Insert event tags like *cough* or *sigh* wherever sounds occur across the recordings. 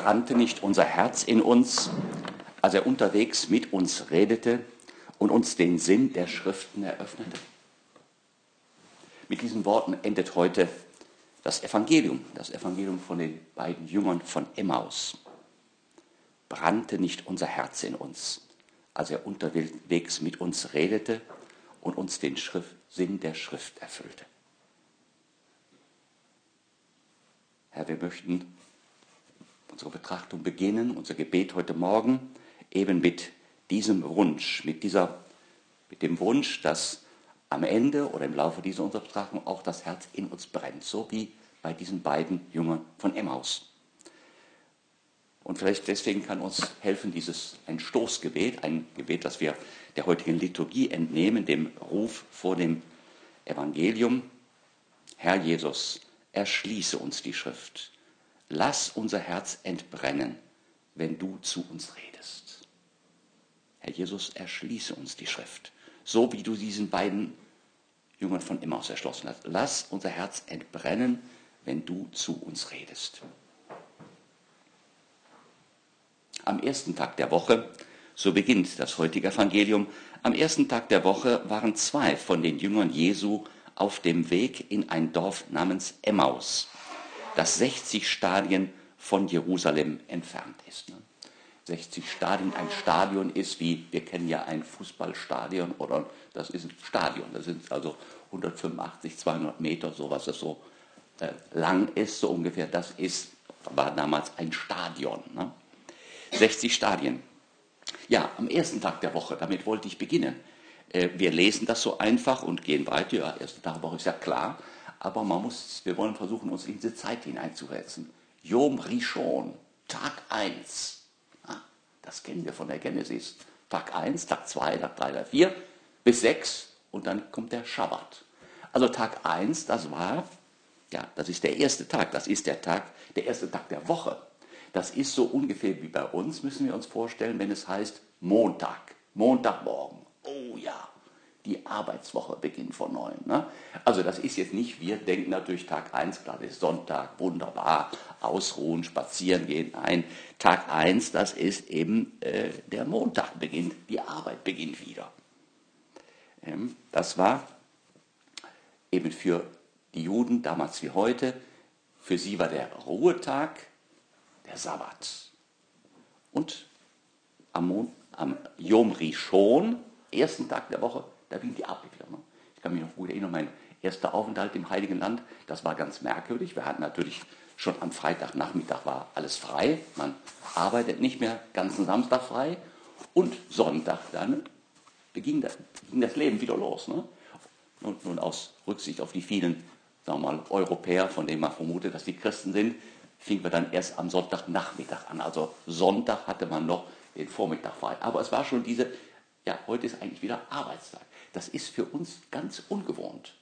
brannte nicht unser Herz in uns, als er unterwegs mit uns redete und uns den Sinn der Schriften eröffnete? Mit diesen Worten endet heute das Evangelium, das Evangelium von den beiden Jüngern von Emmaus. Brannte nicht unser Herz in uns, als er unterwegs mit uns redete und uns den Schrift, Sinn der Schrift erfüllte? Herr, wir möchten unsere Betrachtung beginnen, unser Gebet heute Morgen, eben mit diesem Wunsch, mit, dieser, mit dem Wunsch, dass am Ende oder im Laufe dieser unserer Betrachtung auch das Herz in uns brennt, so wie bei diesen beiden Jüngern von Emmaus. Und vielleicht deswegen kann uns helfen dieses ein Stoßgebet, ein Gebet, das wir der heutigen Liturgie entnehmen, dem Ruf vor dem Evangelium. Herr Jesus, erschließe uns die Schrift. Lass unser Herz entbrennen, wenn du zu uns redest. Herr Jesus, erschließe uns die Schrift, so wie du diesen beiden Jüngern von Emmaus erschlossen hast. Lass unser Herz entbrennen, wenn du zu uns redest. Am ersten Tag der Woche, so beginnt das heutige Evangelium, am ersten Tag der Woche waren zwei von den Jüngern Jesu auf dem Weg in ein Dorf namens Emmaus, das 60 Stadien von Jerusalem entfernt ist. 60 ne? Stadien, ein Stadion ist wie, wir kennen ja ein Fußballstadion oder das ist ein Stadion, das sind also 185, 200 Meter, so was das so äh, lang ist, so ungefähr, das ist, war damals ein Stadion. Ne? 60 Stadien. Ja, am ersten Tag der Woche, damit wollte ich beginnen. Äh, wir lesen das so einfach und gehen weiter. Ja, erste Tag der Woche ist ja klar. Aber man muss, wir wollen versuchen, uns in diese Zeit hineinzusetzen. Yom Rishon, Tag 1. das kennen wir von der Genesis. Tag 1, Tag 2, Tag 3, Tag 4 bis 6 und dann kommt der Schabbat. Also Tag 1, das war, ja, das ist der erste Tag, das ist der Tag, der erste Tag der Woche. Das ist so ungefähr wie bei uns, müssen wir uns vorstellen, wenn es heißt Montag, Montagmorgen. Oh ja, die Arbeitswoche beginnt von neuem. Ne? Also das ist jetzt nicht, wir denken natürlich Tag 1, klar, das ist Sonntag, wunderbar, ausruhen, spazieren gehen. Nein, Tag 1, das ist eben äh, der Montag beginnt, die Arbeit beginnt wieder. Ähm, das war eben für die Juden damals wie heute, für sie war der Ruhetag der Sabbat. Und am, am Yom Rishon, ersten Tag der Woche, da beginnt die wieder. Ne? Ich kann mich noch gut erinnern, mein erster Aufenthalt im Heiligen Land, das war ganz merkwürdig. Wir hatten natürlich schon am Freitagnachmittag war alles frei. Man arbeitet nicht mehr ganzen Samstag frei. Und Sonntag dann beging das, ging das Leben wieder los. Ne? Und nun aus Rücksicht auf die vielen sagen wir mal, Europäer, von denen man vermutet, dass die Christen sind, fingen wir dann erst am Sonntagnachmittag an. Also Sonntag hatte man noch den Vormittag frei. Aber es war schon diese, ja, heute ist eigentlich wieder Arbeitstag. Das ist für uns ganz ungewohnt.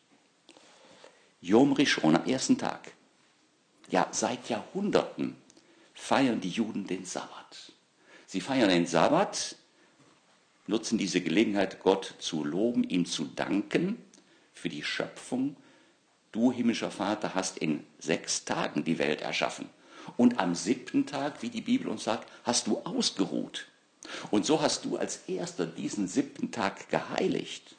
Yom Rishon am ersten Tag. Ja, seit Jahrhunderten feiern die Juden den Sabbat. Sie feiern den Sabbat, nutzen diese Gelegenheit, Gott zu loben, ihm zu danken für die Schöpfung Du, himmlischer Vater, hast in sechs Tagen die Welt erschaffen. Und am siebten Tag, wie die Bibel uns sagt, hast du ausgeruht. Und so hast du als erster diesen siebten Tag geheiligt.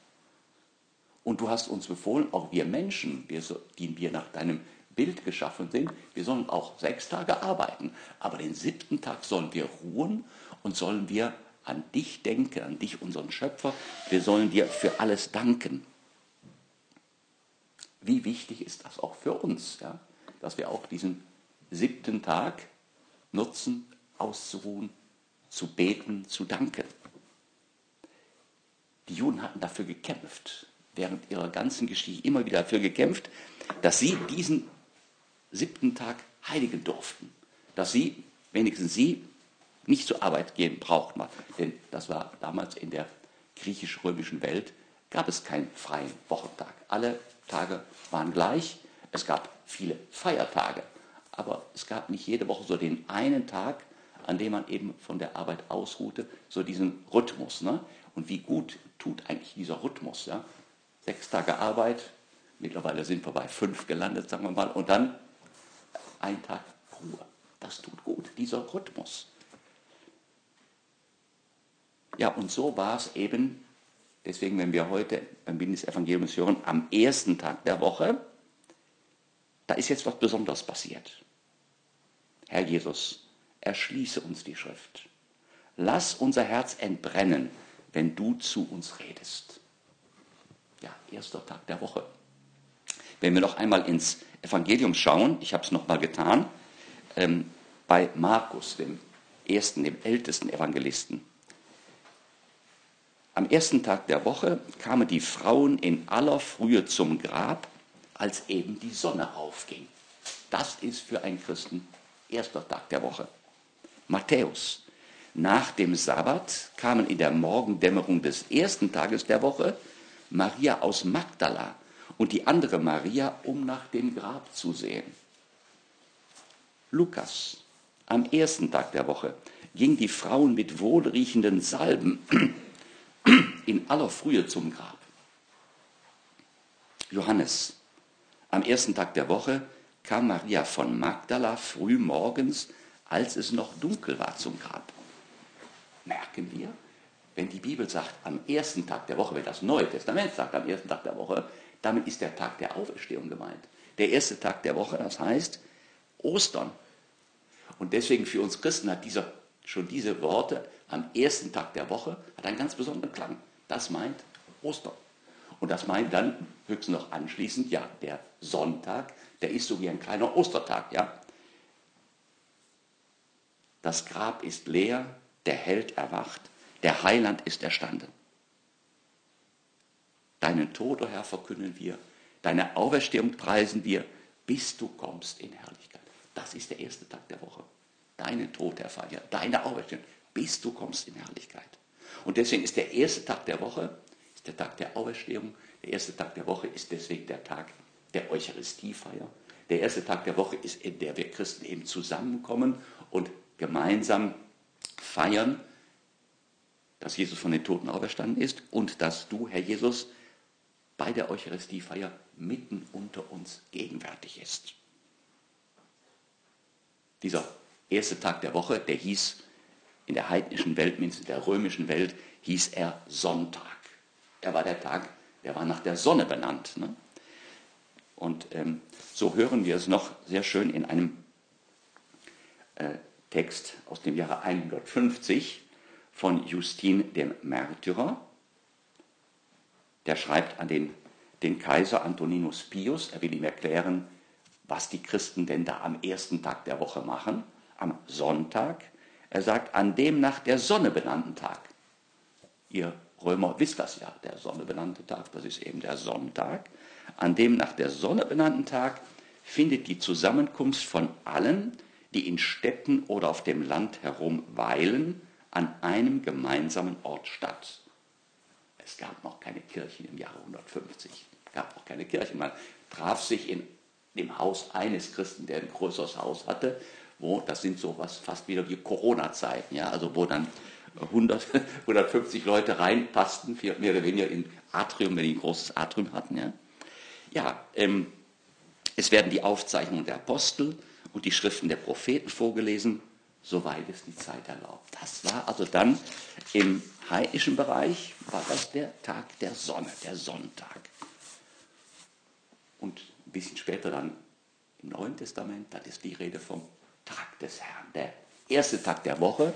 Und du hast uns befohlen, auch wir Menschen, wir, die wir nach deinem Bild geschaffen sind, wir sollen auch sechs Tage arbeiten. Aber den siebten Tag sollen wir ruhen und sollen wir an dich denken, an dich, unseren Schöpfer. Wir sollen dir für alles danken wie wichtig ist das auch für uns, ja? dass wir auch diesen siebten Tag nutzen, auszuruhen, zu beten, zu danken. Die Juden hatten dafür gekämpft, während ihrer ganzen Geschichte immer wieder dafür gekämpft, dass sie diesen siebten Tag heiligen durften, dass sie, wenigstens sie, nicht zur Arbeit gehen brauchten. Denn das war damals in der griechisch-römischen Welt, gab es keinen freien Wochentag. Alle Tage waren gleich. Es gab viele Feiertage, aber es gab nicht jede Woche so den einen Tag, an dem man eben von der Arbeit ausruhte, so diesen Rhythmus. Ne? Und wie gut tut eigentlich dieser Rhythmus? Ja? Sechs Tage Arbeit, mittlerweile sind wir bei fünf gelandet, sagen wir mal, und dann ein Tag Ruhe. Das tut gut, dieser Rhythmus. Ja, und so war es eben, deswegen, wenn wir heute beim Bindesevangelium hören, am ersten Tag der Woche, da ist jetzt was Besonderes passiert. Herr Jesus, erschließe uns die Schrift. Lass unser Herz entbrennen, wenn du zu uns redest. Ja, erster Tag der Woche. Wenn wir noch einmal ins Evangelium schauen, ich habe es noch mal getan, ähm, bei Markus, dem ersten, dem ältesten Evangelisten. Am ersten Tag der Woche kamen die Frauen in aller Frühe zum Grab, als eben die Sonne aufging. Das ist für einen Christen erster Tag der Woche. Matthäus. Nach dem Sabbat kamen in der Morgendämmerung des ersten Tages der Woche Maria aus Magdala und die andere Maria, um nach dem Grab zu sehen. Lukas. Am ersten Tag der Woche gingen die Frauen mit wohlriechenden Salben in aller Frühe zum Grab. Johannes. Am ersten Tag der Woche kam Maria von Magdala früh morgens, als es noch dunkel war, zum Grab. Merken wir, wenn die Bibel sagt, am ersten Tag der Woche, wenn das Neue Testament sagt, am ersten Tag der Woche, damit ist der Tag der Auferstehung gemeint. Der erste Tag der Woche, das heißt Ostern. Und deswegen für uns Christen hat dieser, schon diese Worte am ersten Tag der Woche hat einen ganz besonderen Klang. Das meint Ostern. Und das meint dann höchstens noch anschließend, ja, der Sonntag, der ist so wie ein kleiner Ostertag, ja. Das Grab ist leer, der Held erwacht, der Heiland ist erstanden. Deinen Tod, o oh Herr, verkünden wir, deine Auferstehung preisen wir, bis du kommst in Herrlichkeit. Das ist der erste Tag der Woche. Deinen Tod, Herr Vater, deine Auferstehung, bis du kommst in Herrlichkeit. Und deswegen ist der erste Tag der Woche, ist der Tag der Auferstehung. Der erste Tag der Woche ist deswegen der Tag der Eucharistiefeier. Der erste Tag der Woche ist, in der wir Christen eben zusammenkommen und gemeinsam feiern, dass Jesus von den Toten auferstanden ist und dass du, Herr Jesus, bei der Eucharistiefeier mitten unter uns gegenwärtig ist. Dieser erste Tag der Woche, der hieß in der heidnischen Welt, in der römischen Welt, hieß er Sonntag. Er war der Tag, der war nach der Sonne benannt. Ne? Und ähm, so hören wir es noch sehr schön in einem äh, Text aus dem Jahre 150 von Justin dem Märtyrer. Der schreibt an den, den Kaiser Antoninus Pius, er will ihm erklären, was die Christen denn da am ersten Tag der Woche machen, am Sonntag. Er sagt, an dem nach der Sonne benannten Tag. Ihr Römer wisst das ja, der Sonne benannte Tag, das ist eben der Sonntag. An dem nach der Sonne benannten Tag findet die Zusammenkunft von allen, die in Städten oder auf dem Land herum weilen, an einem gemeinsamen Ort statt. Es gab noch keine Kirchen im Jahre 150. Es gab noch keine Kirchen. Man traf sich in dem Haus eines Christen, der ein größeres Haus hatte, wo, das sind so was fast wieder die Corona-Zeiten, ja, also wo dann 100, 150 *laughs* Leute reinpassten, mehr oder weniger in Atrium, wenn die ein großes Atrium hatten. Ja, ja ähm, es werden die Aufzeichnungen der Apostel und die Schriften der Propheten vorgelesen, soweit es die Zeit erlaubt. Das war also dann im heidnischen Bereich, war das der Tag der Sonne, der Sonntag. Und ein bisschen später dann im Neuen Testament, dann ist die Rede vom Tag des Herrn, der erste Tag der Woche,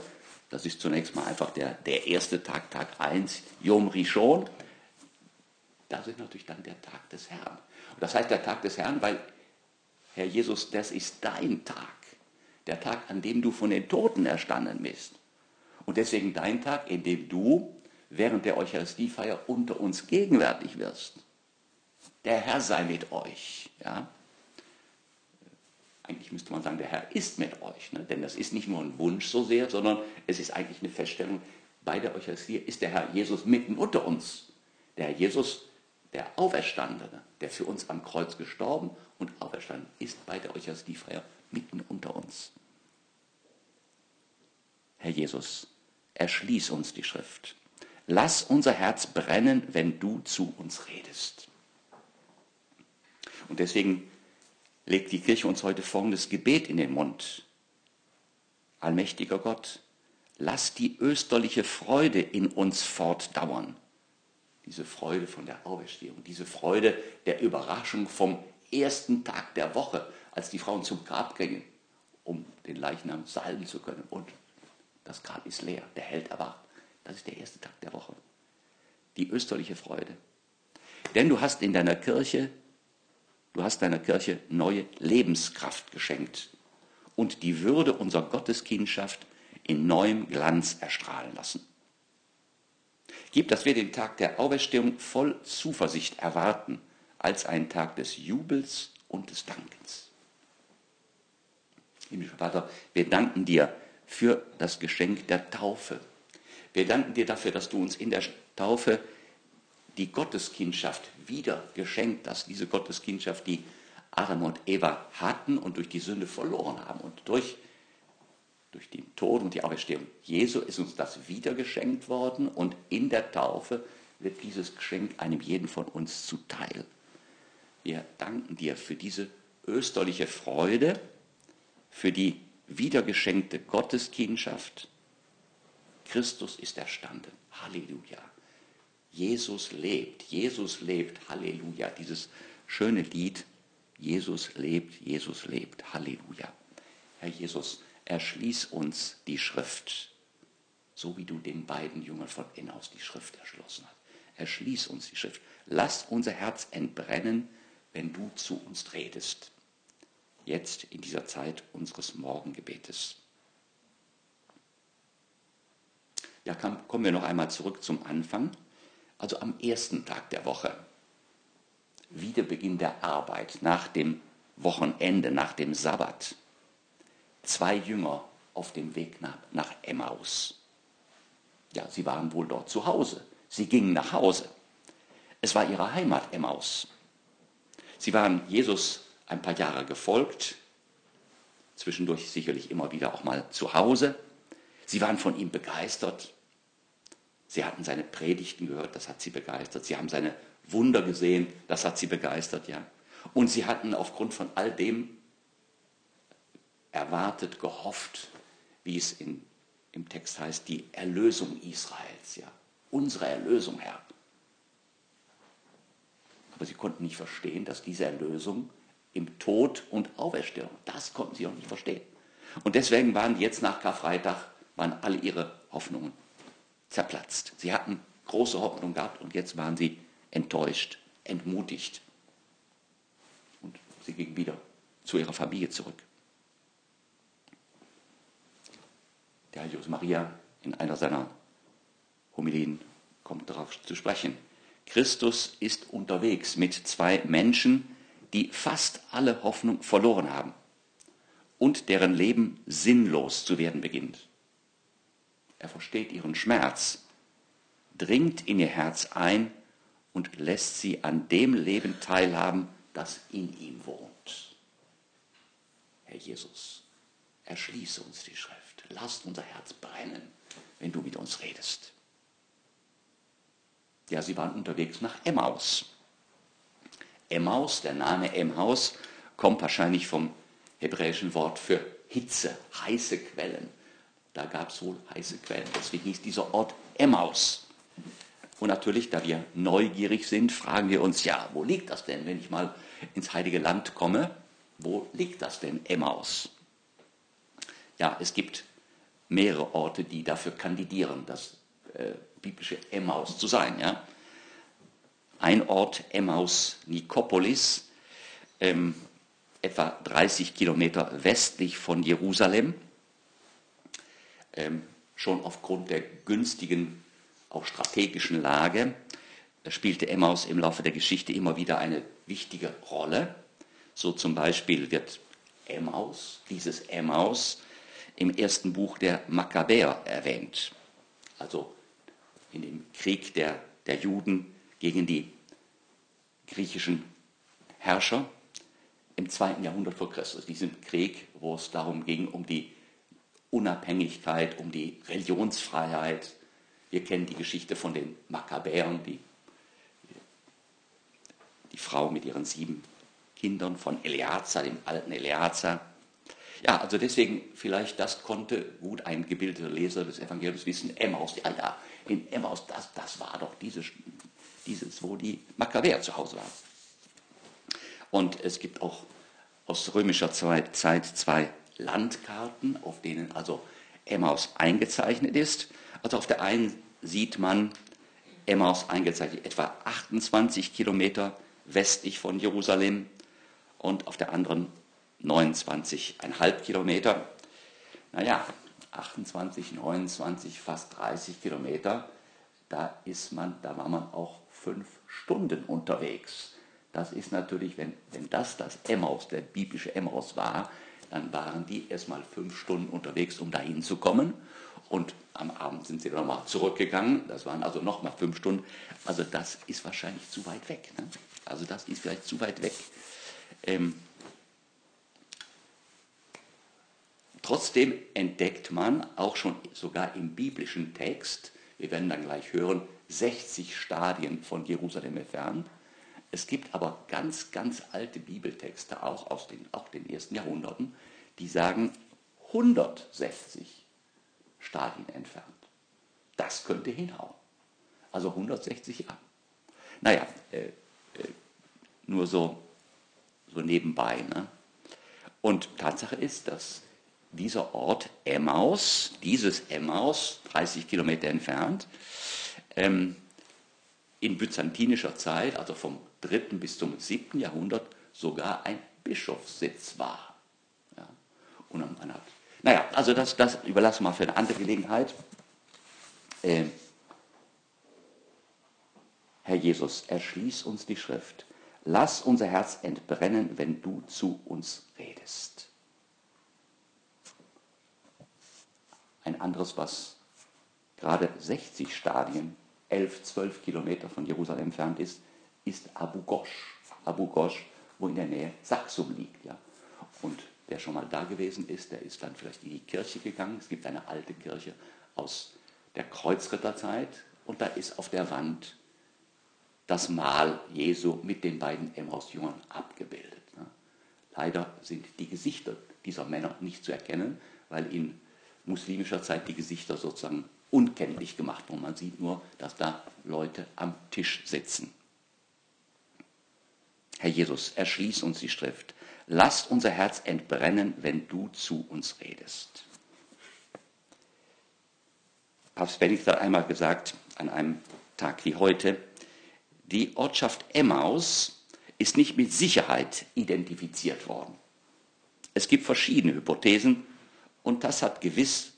das ist zunächst mal einfach der, der erste Tag, Tag 1, Yom Rishon. Das ist natürlich dann der Tag des Herrn. Und das heißt der Tag des Herrn, weil, Herr Jesus, das ist dein Tag. Der Tag, an dem du von den Toten erstanden bist. Und deswegen dein Tag, in dem du während der Eucharistiefeier unter uns gegenwärtig wirst. Der Herr sei mit euch. Ja? eigentlich müsste man sagen, der Herr ist mit euch. Ne? Denn das ist nicht nur ein Wunsch so sehr, sondern es ist eigentlich eine Feststellung, bei der Eucharistie ist der Herr Jesus mitten unter uns. Der Herr Jesus, der Auferstandene, der für uns am Kreuz gestorben und auferstanden ist bei der Eucharistiefeier mitten unter uns. Herr Jesus, erschließ uns die Schrift. Lass unser Herz brennen, wenn du zu uns redest. Und deswegen legt die Kirche uns heute folgendes Gebet in den Mund. allmächtiger Gott, lass die österliche Freude in uns fortdauern. Diese Freude von der Auferstehung, diese Freude der Überraschung vom ersten Tag der Woche, als die Frauen zum Grab gingen, um den Leichnam salben zu können. Und das Grab ist leer, der Held erwacht. Das ist der erste Tag der Woche. Die österliche Freude. Denn du hast in deiner Kirche, du hast deiner Kirche neue Lebenskraft geschenkt und die Würde unserer Gotteskindschaft in neuem Glanz erstrahlen lassen. Gib, dass wir den Tag der Auferstehung voll Zuversicht erwarten, als einen Tag des Jubels und des Dankens. Himmlischer Vater, wir danken dir für das Geschenk der Taufe. Wir danken dir dafür, dass du uns in der Taufe die Gotteskindschaft wieder geschenkt hast, diese Gotteskindschaft, die Adam und Eva hatten und durch die Sünde verloren haben. Und durch, durch den Tod und die Auferstehung Jesu ist uns das wieder geschenkt worden und in der Taufe wird dieses Geschenk einem jeden von uns zuteil. Wir danken dir für diese österliche Freude, für die wiedergeschenkte Gotteskindschaft. Christus ist erstanden. Halleluja. Jesus lebt, Jesus lebt, Halleluja. Dieses schöne Lied, Jesus lebt, Jesus lebt, Halleluja. Herr Jesus, erschließ uns die Schrift, so wie du den beiden Jüngern von Ennaus die Schrift erschlossen hast. Erschließ uns die Schrift. Lass unser Herz entbrennen, wenn du zu uns redest. Jetzt in dieser Zeit unseres Morgengebetes. Ja, kommen wir noch einmal zurück zum Anfang also am ersten Tag der Woche, Wiederbeginn der Arbeit, nach dem Wochenende, nach dem Sabbat. Zwei Jünger auf dem Weg nach, nach Emmaus. Ja, sie waren wohl dort zu Hause. Sie gingen nach Hause. Es war ihre Heimat Emmaus. Sie waren Jesus ein paar Jahre gefolgt, zwischendurch sicherlich immer wieder auch mal zu Hause. Sie waren von ihm begeistert. Sie hatten seine Predigten gehört, das hat sie begeistert. Sie haben seine Wunder gesehen, das hat sie begeistert, ja. Und sie hatten aufgrund von all dem erwartet, gehofft, wie es in, im Text heißt, die Erlösung Israels, ja. Unsere Erlösung, Herr. Aber sie konnten nicht verstehen, dass diese Erlösung im Tod und Auferstehung, das konnten sie auch nicht verstehen. Und deswegen waren jetzt nach Karfreitag, waren alle ihre Hoffnungen zerplatzt. Sie hatten große Hoffnung gehabt und jetzt waren sie enttäuscht, entmutigt. Und sie gingen wieder zu ihrer Familie zurück. Der Herr Josef Maria in einer seiner Homilien kommt darauf zu sprechen. Christus ist unterwegs mit zwei Menschen, die fast alle Hoffnung verloren haben und deren Leben sinnlos zu werden beginnt. Er versteht ihren Schmerz, dringt in ihr Herz ein und lässt sie an dem Leben teilhaben, das in ihm wohnt. Herr Jesus, erschließe uns die Schrift, lass unser Herz brennen, wenn du mit uns redest. Ja, sie waren unterwegs nach Emmaus. Emmaus, der Name Emmaus, kommt wahrscheinlich vom hebräischen Wort für Hitze, heiße Quellen. Da gab es wohl heiße Quellen. Deswegen hieß dieser Ort Emmaus. Und natürlich, da wir neugierig sind, fragen wir uns, ja, wo liegt das denn, wenn ich mal ins Heilige Land komme? Wo liegt das denn, Emmaus? Ja, es gibt mehrere Orte, die dafür kandidieren, das äh, biblische Emmaus zu sein. Ja? Ein Ort, Emmaus Nikopolis, ähm, etwa 30 Kilometer westlich von Jerusalem ähm, schon aufgrund der günstigen, auch strategischen Lage, spielte Emmaus im Laufe der Geschichte immer wieder eine wichtige Rolle. So zum Beispiel wird Emmaus, dieses Emmaus, im ersten Buch der Makkabäer erwähnt. Also in dem Krieg der, der Juden gegen die griechischen Herrscher im zweiten Jahrhundert vor Christus. Diesen Krieg, wo es darum ging, um die Unabhängigkeit, um die Religionsfreiheit. Wir kennen die Geschichte von den Makkabäern, die, die Frau mit ihren sieben Kindern von Eleazar, dem alten Eleazar. Ja, also deswegen, vielleicht das konnte gut ein gebildeter Leser des Evangeliums wissen. Emmaus, ja, ja, in Emmaus, das, das war doch dieses, dieses, wo die Makkabäer zu Hause waren. Und es gibt auch aus römischer Zeit zwei Landkarten, auf denen also Emmaus eingezeichnet ist. Also auf der einen sieht man Emmaus eingezeichnet, etwa 28 Kilometer westlich von Jerusalem und auf der anderen 29,5 Kilometer. Naja, 28, 29, fast 30 Kilometer, da ist man, da war man auch fünf Stunden unterwegs. Das ist natürlich, wenn, wenn das das Emmaus, der biblische Emmaus war, dann waren die erstmal fünf Stunden unterwegs, um dahin zu kommen. Und am Abend sind sie dann nochmal zurückgegangen. Das waren also nochmal fünf Stunden. Also das ist wahrscheinlich zu weit weg. Ne? Also das ist vielleicht zu weit weg. Ähm, trotzdem entdeckt man auch schon sogar im biblischen Text, wir werden dann gleich hören, 60 Stadien von Jerusalem entfernt. Es gibt aber ganz, ganz alte Bibeltexte, auch aus den, auch den ersten Jahrhunderten, die sagen 160 Stadien entfernt. Das könnte hinhauen. Also 160 Jahre. Naja, äh, äh, nur so, so nebenbei. Ne? Und Tatsache ist, dass dieser Ort Emmaus, dieses Emmaus, 30 Kilometer entfernt, ähm, in byzantinischer Zeit, also vom 3. bis zum 7. Jahrhundert, sogar ein Bischofssitz war. Ja? Und man hat, naja, also das, das überlassen wir für eine andere Gelegenheit. Ähm, Herr Jesus, erschließ uns die Schrift. Lass unser Herz entbrennen, wenn du zu uns redest. Ein anderes, was gerade 60 Stadien, 11, 12 Kilometer von Jerusalem entfernt ist, ist Abu Ghosh. Abu Ghosh, wo in der Nähe Saxum liegt. Ja. Und wer schon mal da gewesen ist, der ist dann vielleicht in die Kirche gegangen. Es gibt eine alte Kirche aus der Kreuzritterzeit und da ist auf der Wand das Mahl Jesu mit den beiden Emmaus-Jüngern abgebildet. Ne. Leider sind die Gesichter dieser Männer nicht zu erkennen, weil in muslimischer Zeit die Gesichter sozusagen unkenntlich gemacht wurden. Man sieht nur, dass da Leute am Tisch sitzen. Herr Jesus, erschließ uns die Schrift. Lass unser Herz entbrennen, wenn du zu uns redest. Papst Benedikt hat einmal gesagt, an einem Tag wie heute, die Ortschaft Emmaus ist nicht mit Sicherheit identifiziert worden. Es gibt verschiedene Hypothesen und das hat gewiss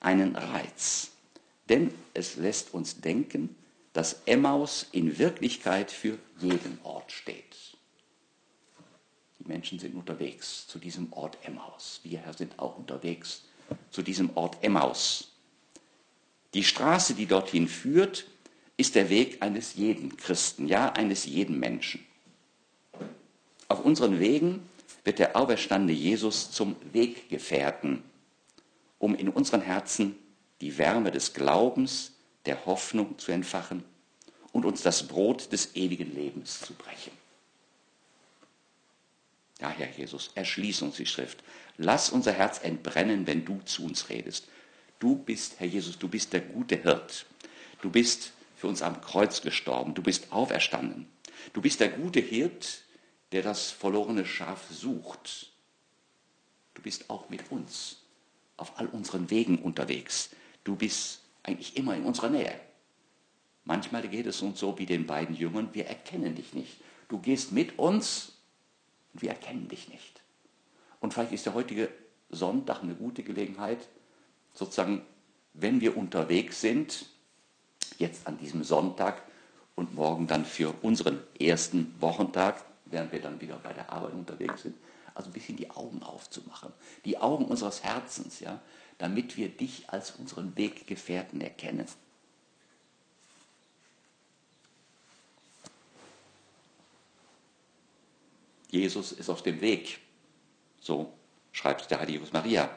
einen Reiz. Denn es lässt uns denken, dass Emmaus in Wirklichkeit für jeden Ort steht. Die Menschen sind unterwegs zu diesem Ort Emmaus. Wir Herr sind auch unterwegs zu diesem Ort Emmaus. Die Straße, die dorthin führt, ist der Weg eines jeden Christen, ja eines jeden Menschen. Auf unseren Wegen wird der auferstandene Jesus zum Weggefährten, um in unseren Herzen die Wärme des Glaubens, der Hoffnung zu entfachen und uns das Brot des ewigen Lebens zu brechen. Ja, Herr Jesus, erschließ uns die Schrift. Lass unser Herz entbrennen, wenn du zu uns redest. Du bist, Herr Jesus, du bist der gute Hirt. Du bist für uns am Kreuz gestorben. Du bist auferstanden. Du bist der gute Hirt, der das verlorene Schaf sucht. Du bist auch mit uns auf all unseren Wegen unterwegs. Du bist eigentlich immer in unserer Nähe. Manchmal geht es uns so wie den beiden Jüngern, wir erkennen dich nicht. Du gehst mit uns und wir erkennen dich nicht. Und vielleicht ist der heutige Sonntag eine gute Gelegenheit, sozusagen, wenn wir unterwegs sind, jetzt an diesem Sonntag und morgen dann für unseren ersten Wochentag, während wir dann wieder bei der Arbeit unterwegs sind, also ein bisschen die Augen aufzumachen, die Augen unseres Herzens, ja, damit wir dich als unseren Weggefährten erkennen. Jesus ist auf dem Weg. So schreibt der Heilige Maria.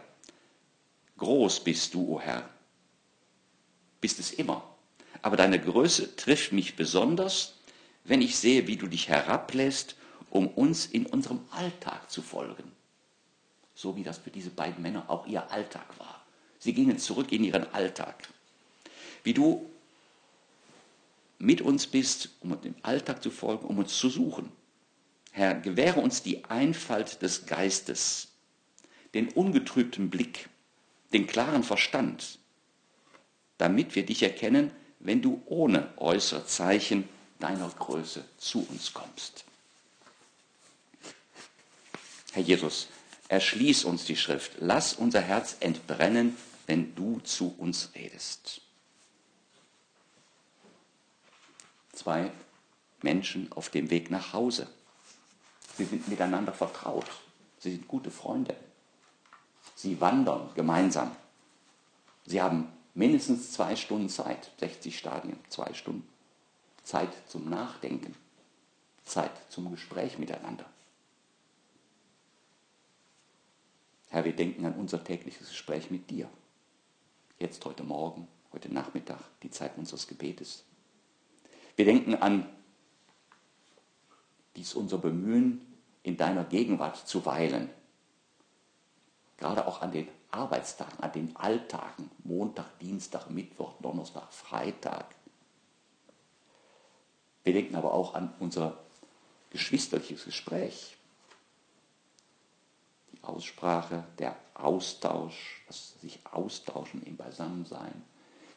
Groß bist du, o oh Herr. Bist es immer. Aber deine Größe trifft mich besonders, wenn ich sehe, wie du dich herablässt, um uns in unserem Alltag zu folgen. so wie das für diese beiden Männer auch ihr Alltag war. Sie gingen zurück in ihren Alltag. Wie du mit uns bist, um dem Alltag zu folgen, um uns zu suchen. Herr, gewähre uns die Einfalt des Geistes, den ungetrübten Blick, den klaren Verstand, damit wir dich erkennen, wenn du ohne äußere Zeichen deiner Größe zu uns kommst. Herr Jesus, erschließ uns die Schrift, lass unser Herz entbrennen, wenn du zu uns redest. Zwei Menschen auf dem Weg nach Hause. Sie sind miteinander vertraut. Sie sind gute Freunde. Sie wandern gemeinsam. Sie haben mindestens zwei Stunden Zeit, 60 Stadien, zwei Stunden. Zeit zum Nachdenken, Zeit zum Gespräch miteinander. Herr, wir denken an unser tägliches Gespräch mit dir. Jetzt heute Morgen, heute Nachmittag, die Zeit unseres Gebetes. Wir denken an dies unser Bemühen, in deiner Gegenwart zu weilen. Gerade auch an den Arbeitstagen, an den Alltagen, Montag, Dienstag, Mittwoch, Donnerstag, Freitag. Wir denken aber auch an unser geschwisterliches Gespräch. Die Aussprache, der Austausch, das sich austauschen im Beisammensein.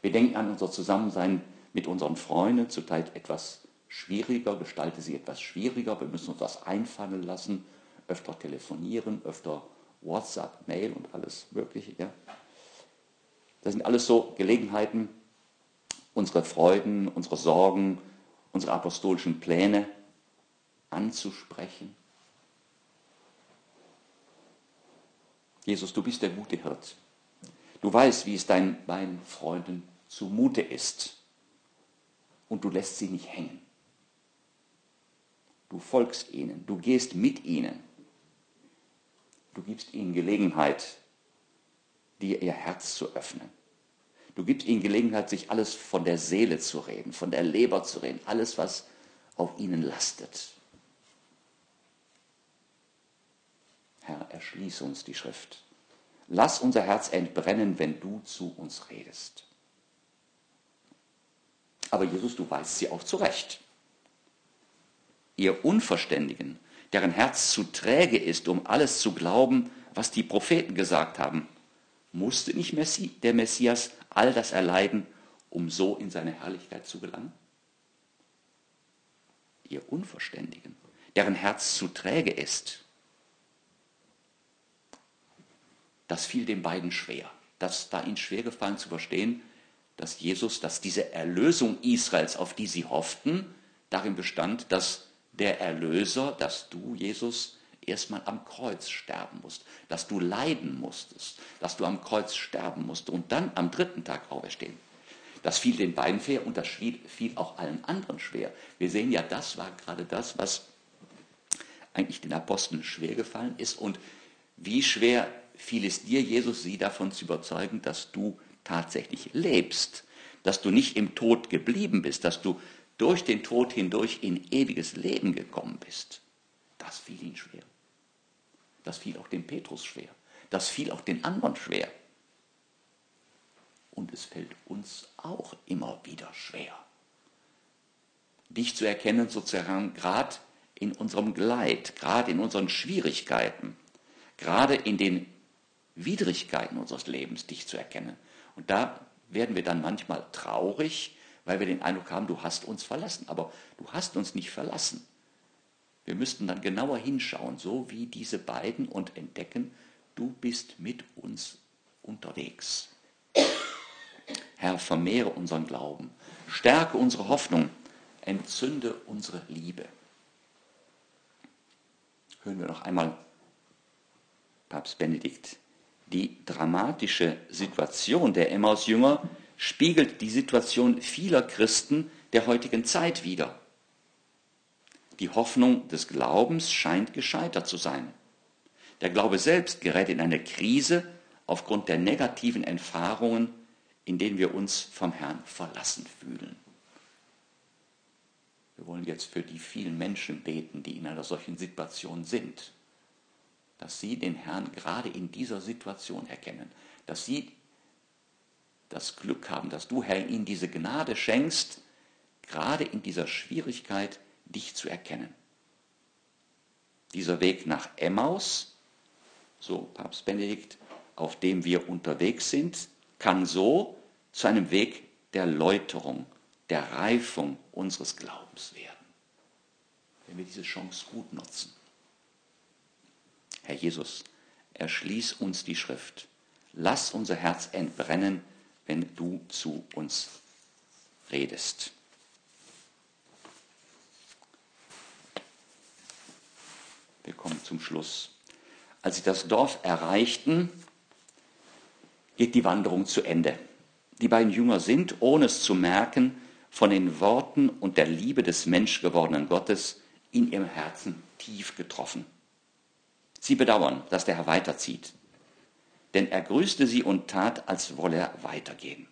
Wir denken an unser Zusammensein mit unseren Freunden, zuteil etwas schwieriger, gestalte sie etwas schwieriger. Wir müssen uns das einfallen lassen, öfter telefonieren, öfter WhatsApp, Mail und alles Mögliche. Ja. Das sind alles so Gelegenheiten, unsere Freuden, unsere Sorgen, unsere apostolischen Pläne anzusprechen. Jesus, du bist der gute Hirt. Du weißt, wie es deinen beiden Freunden zumute ist. Und du lässt sie nicht hängen. Du folgst ihnen, du gehst mit ihnen. Du gibst ihnen Gelegenheit, dir ihr Herz zu öffnen. Du gibst ihnen Gelegenheit, sich alles von der Seele zu reden, von der Leber zu reden, alles, was auf ihnen lastet. Herr, erschließe uns die Schrift. Lass unser Herz entbrennen, wenn du zu uns redest. Aber Jesus, du weißt sie auch zurecht ihr Unverständigen, deren Herz zu träge ist, um alles zu glauben, was die Propheten gesagt haben, musste nicht der Messias all das erleiden, um so in seine Herrlichkeit zu gelangen? Ihr Unverständigen, deren Herz zu träge ist, das fiel den beiden schwer. Das war ihnen schwer gefallen zu verstehen, dass Jesus, dass diese Erlösung Israels, auf die sie hofften, darin bestand, dass der Erlöser, dass du, Jesus, erstmal am Kreuz sterben musst, dass du leiden musstest, dass du am Kreuz sterben musst und dann am dritten Tag auferstehen. Das fiel den beiden schwer und das fiel auch allen anderen schwer. Wir sehen ja, das war gerade das, was eigentlich den Aposteln schwer gefallen ist. Und wie schwer fiel es dir, Jesus, sie davon zu überzeugen, dass du tatsächlich lebst, dass du nicht im Tod geblieben bist, dass du durch den Tod hindurch in ewiges Leben gekommen bist. Das fiel ihnen schwer. Das fiel auch dem Petrus schwer. Das fiel auch den anderen schwer. Und es fällt uns auch immer wieder schwer. Dich zu erkennen, sozusagen, gerade in unserem Gleit, gerade in unseren Schwierigkeiten, gerade in den Widrigkeiten unseres Lebens, dich zu erkennen. Und da werden wir dann manchmal traurig, weil wir den Eindruck haben, du hast uns verlassen. Aber du hast uns nicht verlassen. Wir müssten dann genauer hinschauen, so wie diese beiden, und entdecken, du bist mit uns unterwegs. Herr, vermehre unseren Glauben, stärke unsere Hoffnung, entzünde unsere Liebe. Hören wir noch einmal Papst Benedikt. Die dramatische Situation der Emmaus-Jünger spiegelt die Situation vieler Christen der heutigen Zeit wider. Die Hoffnung des Glaubens scheint gescheitert zu sein. Der Glaube selbst gerät in eine Krise aufgrund der negativen Erfahrungen, in denen wir uns vom Herrn verlassen fühlen. Wir wollen jetzt für die vielen Menschen beten, die in einer solchen Situation sind. dass sie den Herrn gerade in dieser Situation erkennen, dass sie das Glück haben, dass du, Herr, ihnen diese Gnade schenkst, gerade in dieser Schwierigkeit dich zu erkennen. Dieser Weg nach Emmaus, so Papst Benedikt, auf dem wir unterwegs sind, kann so zu einem Weg der Läuterung, der Reifung unseres Glaubens werden, wenn wir diese Chance gut nutzen. Herr Jesus, erschließ uns die Schrift. Lass unser Herz entbrennen, wenn du zu uns redest. Wir kommen zum Schluss. Als sie das Dorf erreichten, geht die Wanderung zu Ende. Die beiden Jünger sind, ohne es zu merken, von den Worten und der Liebe des menschgewordenen Gottes in ihrem Herzen tief getroffen. Sie bedauern, dass der Herr weiterzieht, denn er grüßte sie und tat, als wolle er weitergehen.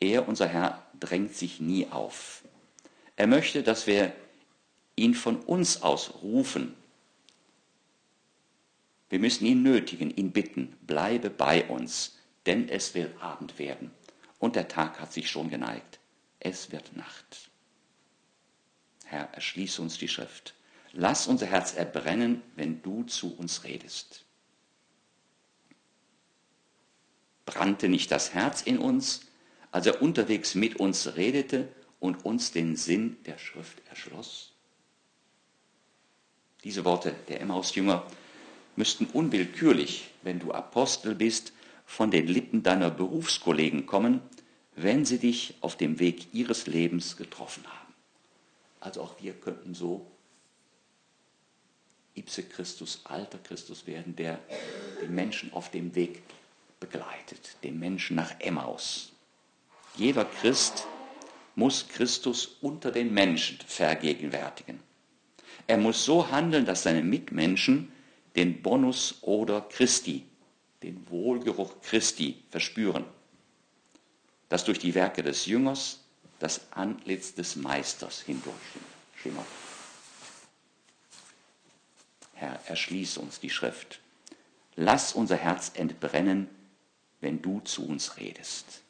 Er, unser Herr, drängt sich nie auf. Er möchte, dass wir ihn von uns aus rufen. Wir müssen ihn nötigen, ihn bitten, bleibe bei uns, denn es wird Abend werden und der Tag hat sich schon geneigt. Es wird Nacht. Herr, erschließe uns die Schrift. Lass unser Herz erbrennen, wenn du zu uns redest. Brannte nicht das Herz in uns, als er unterwegs mit uns redete und uns den Sinn der Schrift erschloss? Diese Worte der Emmaus-Jünger müssten unwillkürlich, wenn du Apostel bist, von den Lippen deiner Berufskollegen kommen, wenn sie dich auf dem Weg ihres Lebens getroffen haben. Also auch wir könnten so ipse Christus, alter Christus werden, der die Menschen auf dem Weg begleitet, den Menschen nach Emmaus. Jeder Christ muss Christus unter den Menschen vergegenwärtigen. Er muss so handeln, dass seine Mitmenschen den Bonus oder Christi, den Wohlgeruch Christi verspüren, dass durch die Werke des Jüngers das Antlitz des Meisters hindurchschimmert. Herr, erschließ uns die Schrift. Lass unser Herz entbrennen, wenn du zu uns redest.